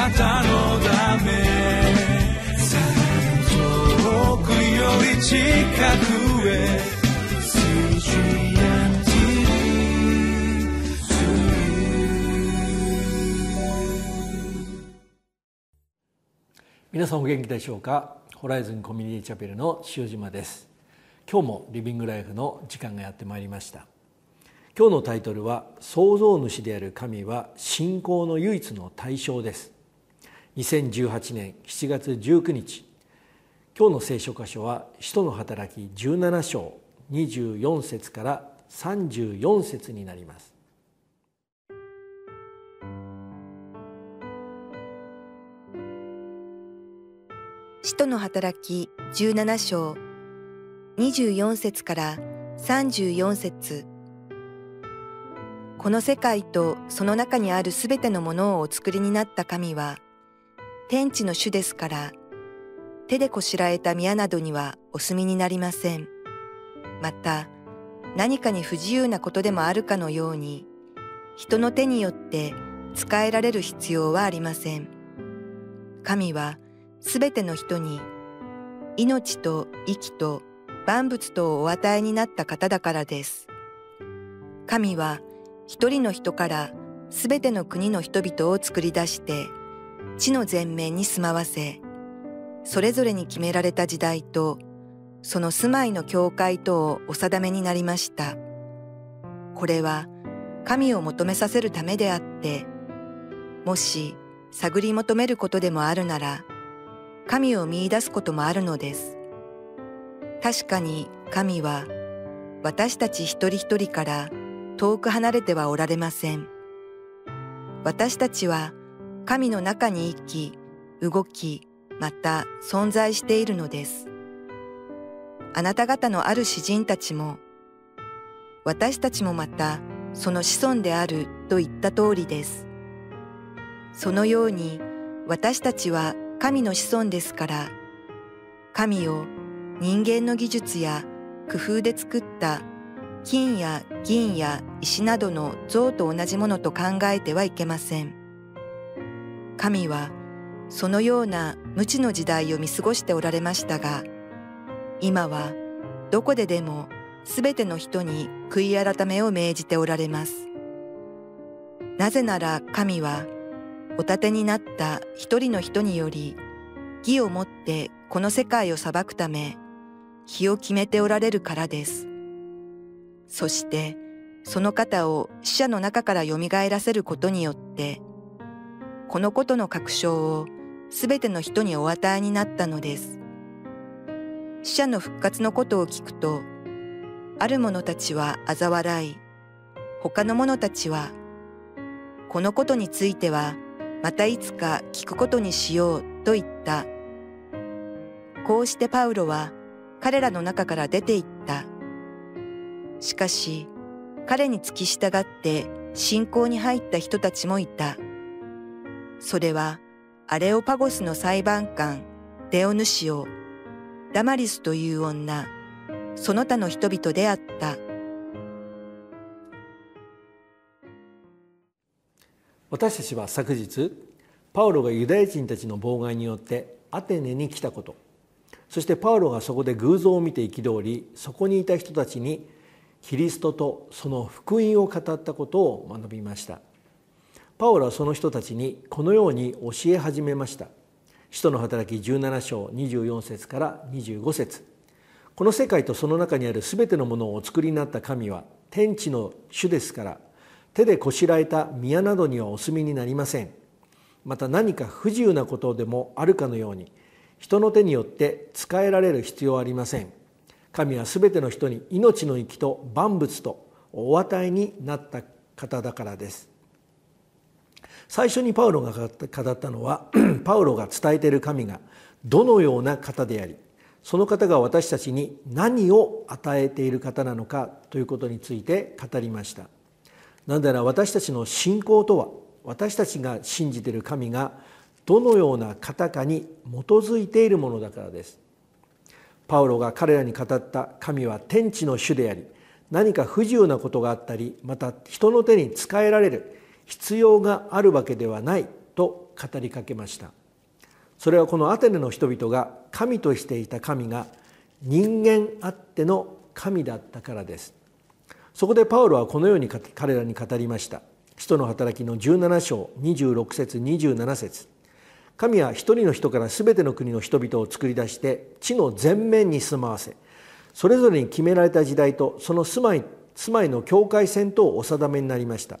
なたのため遠くより近くへ皆さんお元気でしょうか？ホライズンコミュニティチャペルの塩島です。今日もリビングライフの時間がやってまいりました。今日のタイトルは創造主である神は信仰の唯一の対象です。2018年7月19日今日の聖書箇所は使徒の働き17章24節から34節になります。使徒の働き17章24節から34節。この世界とその中にあるすべてのものをお作りになった神は天地の主ですから手でこしらえた宮などにはお住みになりませんまた何かに不自由なことでもあるかのように人の手によって使えられる必要はありません神はすべての人に命と息と万物とをお与えになった方だからです。神は一人の人からすべての国の人々を作り出して地の全面に住まわせ、それぞれに決められた時代とその住まいの教会とをお定めになりました。これは神を求めさせるためであって、もし探り求めることでもあるなら、神を見出すこともあるのです。確かに神は私たち一人一人から遠く離れてはおられません。私たちは神の中に生き、動き、また存在しているのです。あなた方のある詩人たちも、私たちもまたその子孫であると言った通りです。そのように私たちは神の子孫ですから、神を人間の技術や工夫で作った金や銀や石などの像と同じものと考えてはいけません。神はそのような無知の時代を見過ごしておられましたが、今はどこででもすべての人に悔い改めを命じておられます。なぜなら神はお立てになった一人の人により義をもってこの世界を裁くため日を決めておられるからです。そしてその方を死者の中から蘇らせることによってこのことの確証をすべての人にお与えになったのです。死者の復活のことを聞くとある者たちは嘲笑い他の者たちはこのことについてはまたいつか聞くことにしようと言った。こうしてパウロは彼らの中から出て行った。しかし、彼に付き従って信仰に入った人たちもいた。それは、アレオパゴスの裁判官、デオヌシオ、ダマリスという女、その他の人々であった。私たちは昨日パウロがユダヤ人たちの妨害によってアテネに来たこと。そしてパウロがそこで偶像を見て憤りそこにいた人たちにキリストとその福音を語ったことを学びました。パウロはその人たちにこのように教え始めました。使徒の働き17章24節から25節。この世界とその中にある全てのものをお作りになった神は天地の主ですから手でこしらえた宮などにはお住みになりません。また何か不自由なことでもあるかのように人の手によって使えられる必要はありません。神は全ての人に命の生きと万物とお与えになった方だからです。最初にパウロが語ったのは パウロが伝えている神がどのような方でありその方が私たちに何を与えている方なのかということについて語りました。なぜなら私たちの信仰とは私たちが信じている神がどのような方かに基づいているものだからです。パウロが彼らに語った神は天地の主であり何か不自由なことがあったりまた人の手に仕えられる必要があるわけではないと語りかけました。それはこのアテネの人々が神としていた神が人間あっての神だったからです。そこでパウロはこのように彼らに語りました。使徒の働きの17章26節27節。神は一人の人から全ての国の人々を作り出して地の全面に住まわせそれぞれに決められた時代とその住まい住まいの境界線とお定めになりました。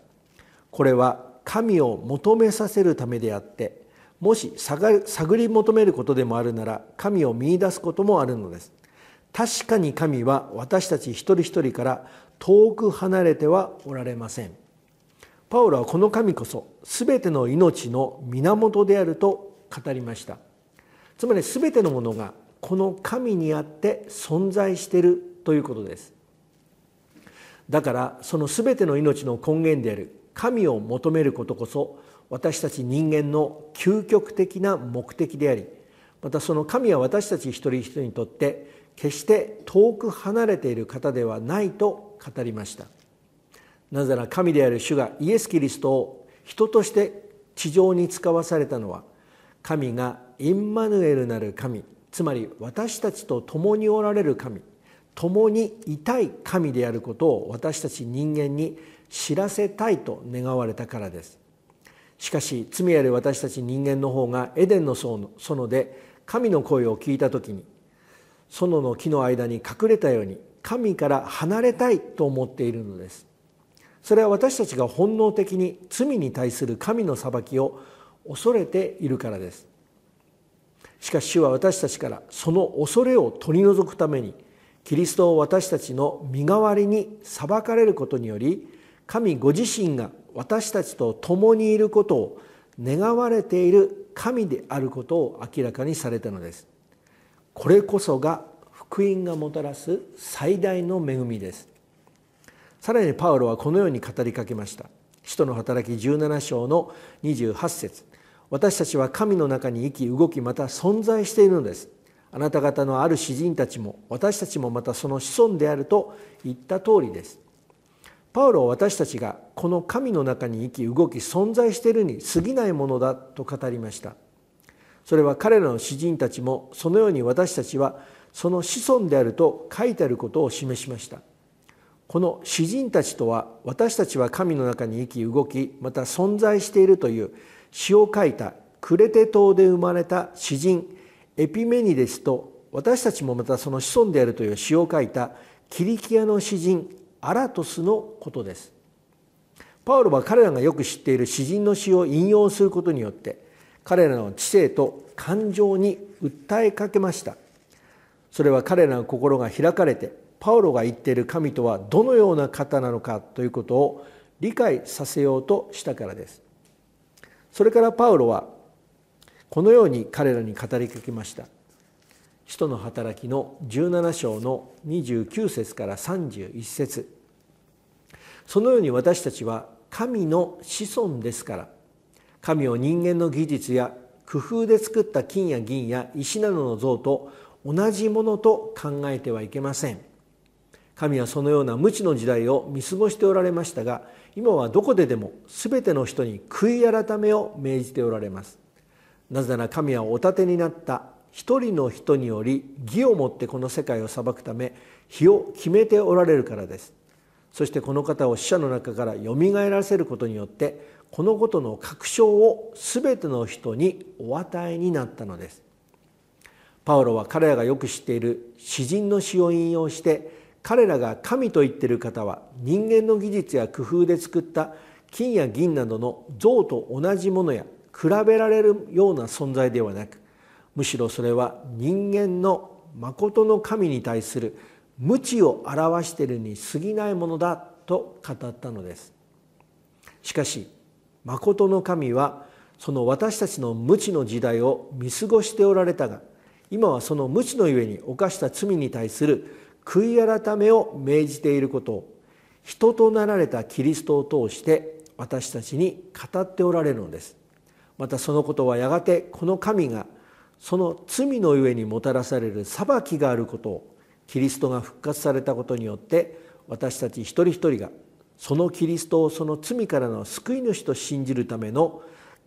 これは神を求めさせるためであってもし探り求めることでもあるなら神を見いだすこともあるのです。確かに神は私たち一人一人から遠く離れてはおられません。パウロはこの神こそ全ての命の源であると語りました。つまり全てのものがこの神にあって存在しているということです。だからその全ての命の根源である神を求めることこそ私たち人間の究極的な目的でありまたその神は私たち一人一人にとって決して遠く離れている方ではないと語りました。なぜなら神である主がイエス・キリストを人として地上に使わされたのは神がインマヌエルなる神つまり私たちと共におられる神共にいたい神であることを私たち人間に知らせたいと願われたからです。しかし罪ある私たち人間の方がエデンの園で神の声を聞いた時に園の木の間に隠れたように神から離れたいと思っているのです。それは私たちが本能的に罪に対する神の裁きを恐れているからです。しかし主は私たちからその恐れを取り除くためにキリストを私たちの身代わりに裁かれることにより神ご自身が私たちと共にいることを願われている神であることを明らかにされたのです。これこそが福音がもたらす最大の恵みです。さらにパウロはこのように語りかけました。使徒の働き17章の28節。私たちは神の中に生き動きまた存在しているのです。あなた方のある詩人たちも私たちもまたその子孫であると言った通りです。パウロは私たちがこの神の中に生き動き存在しているに過ぎないものだと語りました。それは彼らの詩人たちもそのように私たちはその子孫であると書いてあることを示しました。この詩人たちとは私たちは神の中に生き動きまた存在しているという詩を書いたクレテ島で生まれた詩人エピメニデスと私たちもまたその子孫であるという詩を書いたキリキアの詩人アラトスのことです。パウロは彼らがよく知っている詩人の詩を引用することによって彼らの知性と感情に訴えかけました。それは彼らの心が開かれてパウロが言っている神とはどのような方なのかということを理解させようとしたからです。それからパウロはこのように彼らに語りかけました。使徒の働きの17章の29節から31節。そのように私たちは神の子孫ですから神を人間の技術や工夫で作った金や銀や石などの像と同じものと考えてはいけません。神はそのような無知の時代を見過ごしておられましたが今はどこででも全ての人に悔い改めを命じておられます。なぜなら神はお立てになった一人の人により義をもってこの世界を裁くため日を決めておられるからです。そしてこの方を死者の中からよみがえらせることによってこのことの確証を全ての人にお与えになったのです。パウロは彼らがよく知っている詩人の詩を引用して彼らが神と言っている方は人間の技術や工夫で作った金や銀などの像と同じものや比べられるような存在ではなくむしろそれは人間の誠の神に対する無知を表しているに過ぎないものだと語ったのです。しかし誠の神はその私たちの無知の時代を見過ごしておられたが今はその無知のゆえに犯した罪に対する悔い改めを命じていることを人となられたキリストを通して私たちに語っておられるのです。またそのことはやがてこの神がその罪のゆえにもたらされる裁きがあることをキリストが復活されたことによって私たち一人一人がそのキリストをその罪からの救い主と信じるための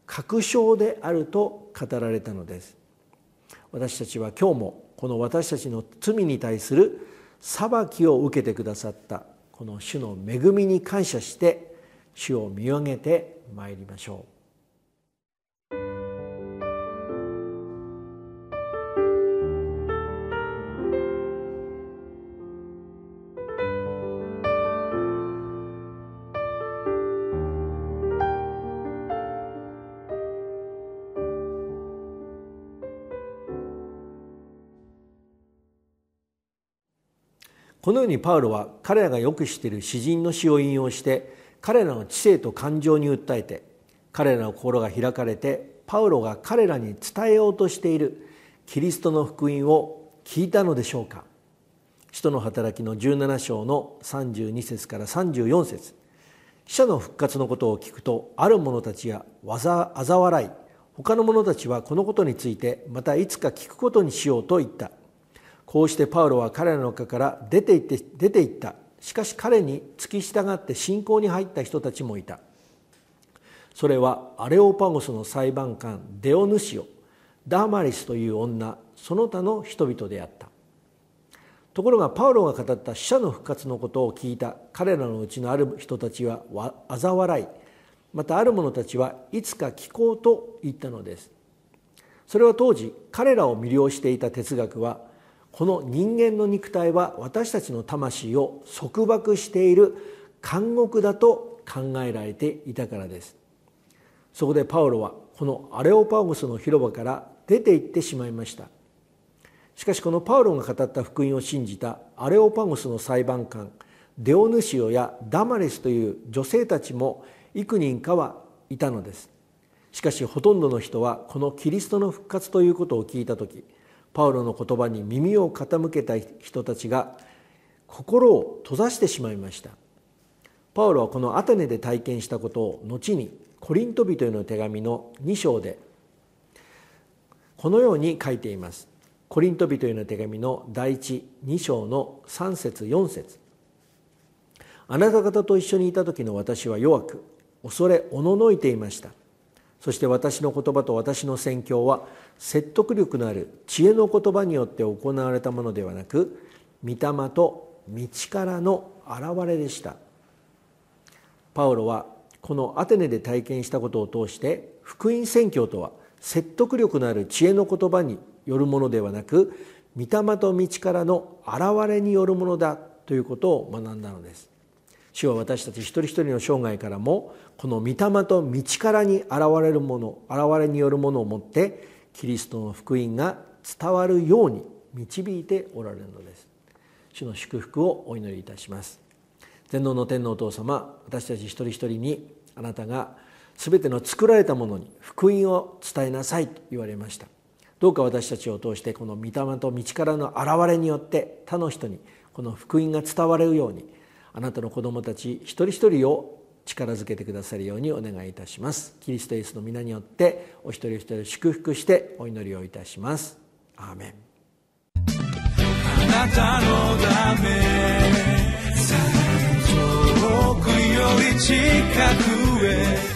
確証であると語られたのです。私たちは今日もこの私たちの罪に対する裁きを受けてくださったこの主の恵みに感謝して主を見上げてまいりましょう。このようにパウロは彼らがよく知っている詩人の詩を引用して彼らの知性と感情に訴えて彼らの心が開かれてパウロが彼らに伝えようとしているキリストの福音を聞いたのでしょうか。使徒の働きの17章の32節から34節。死者の復活のことを聞くとある者たちがわざ嘲笑い。他の者たちはこのことについてまたいつか聞くことにしようと言った。こうしてパウロは彼らの中から出て行って出て行った。しかし彼に付き従って信仰に入った人たちもいた。それはアレオパゴスの裁判官デオヌシオダーマリスという女その他の人々であった。ところがパウロが語った死者の復活のことを聞いた。彼らのうちのある人たちは嘲笑い。またある者たちはいつか聞こうと言ったのです。それは当時彼らを魅了していた哲学はこの人間の肉体は私たちの魂を束縛している監獄だと考えられていたからです。そこでパウロはこのアレオパゴスの広場から出て行ってしまいました。しかしこのパウロが語った福音を信じたアレオパゴスの裁判官デオヌシオやダマレスという女性たちも幾人かはいたのです。しかしほとんどの人はこのキリストの復活ということを聞いた時パウロの言葉に耳を傾けた人たちが心を閉ざしてしまいました。パウロはこのアテネで体験したことを後にコリント人への手紙の2章でこのように書いています。コリント人への手紙の第一2章の3節4節。あなた方と一緒にいた時の私は弱く恐れおののいていました。そして私の言葉と私の宣教は説得力のある知恵の言葉によって行われたものではなく御霊と道からの現れでした。パウロはこのアテネで体験したことを通して福音宣教とは説得力のある知恵の言葉によるものではなく御霊と道からの現れによるものだということを学んだのです。主は私たち一人一人の生涯からもこの御霊と道からに現れるもの現れによるものをもってキリストの福音が伝わるように導いておられるのです。主の祝福をお祈りいたします。全能の天皇お父様私たち一人一人にあなたが全ての作られたものに福音を伝えなさいと言われました。どうか私たちを通してこの御霊と道からの現れによって他の人にこの福音が伝われるようにあなたの子供たち一人一人を力づけてくださるようにお願いいたします。キリストイエスの皆によってお一人一人祝福してお祈りをいたします。アーメン。あなたのため遠くより近くへ